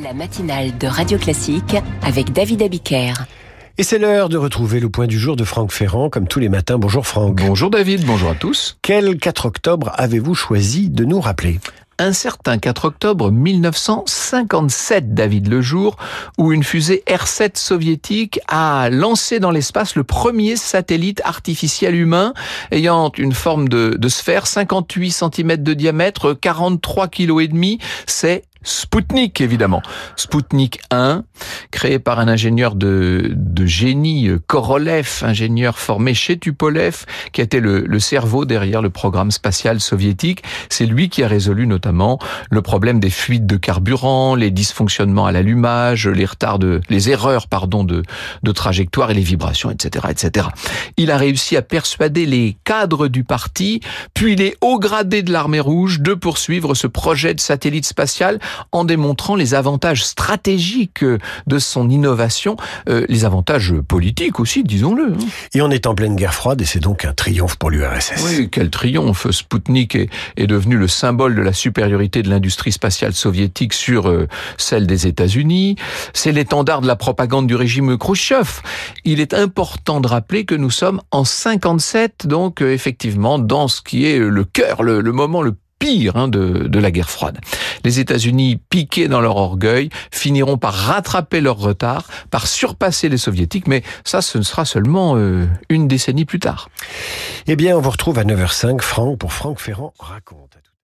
La matinale de Radio Classique avec David Abiker. Et c'est l'heure de retrouver le point du jour de Franck Ferrand, comme tous les matins. Bonjour Franck. Bonjour David, bonjour à tous. Quel 4 octobre avez-vous choisi de nous rappeler? Un certain 4 octobre 1957, David, le jour où une fusée R-7 soviétique a lancé dans l'espace le premier satellite artificiel humain ayant une forme de, de sphère, 58 cm de diamètre, 43 kg et demi. C'est Spoutnik, évidemment. Spoutnik 1, créé par un ingénieur de, de génie, Korolev, ingénieur formé chez Tupolev, qui était le, le cerveau derrière le programme spatial soviétique. C'est lui qui a résolu notamment le problème des fuites de carburant, les dysfonctionnements à l'allumage, les retards de, les erreurs, pardon, de, de trajectoire et les vibrations, etc., etc. Il a réussi à persuader les cadres du parti, puis les hauts gradés de l'armée rouge de poursuivre ce projet de satellite spatial en démontrant les avantages stratégiques de son innovation, euh, les avantages politiques aussi, disons-le. Hein. Et on est en pleine guerre froide et c'est donc un triomphe pour l'URSS. Oui, quel triomphe Spoutnik est, est, devenu le symbole de la supériorité de l'industrie spatiale soviétique sur euh, celle des États-Unis. C'est l'étendard de la propagande du régime Khrushchev. Il est important de rappeler que nous sommes en 57, donc euh, effectivement dans ce qui est le cœur, le, le moment le pire hein, de, la guerre froide. Les États-Unis, piqués dans leur orgueil, finiront par rattraper leur retard, par surpasser les soviétiques, mais ça, ce ne sera seulement euh, une décennie plus tard. Eh bien, on vous retrouve à 9h05, Franck, pour Franck Ferrand raconte.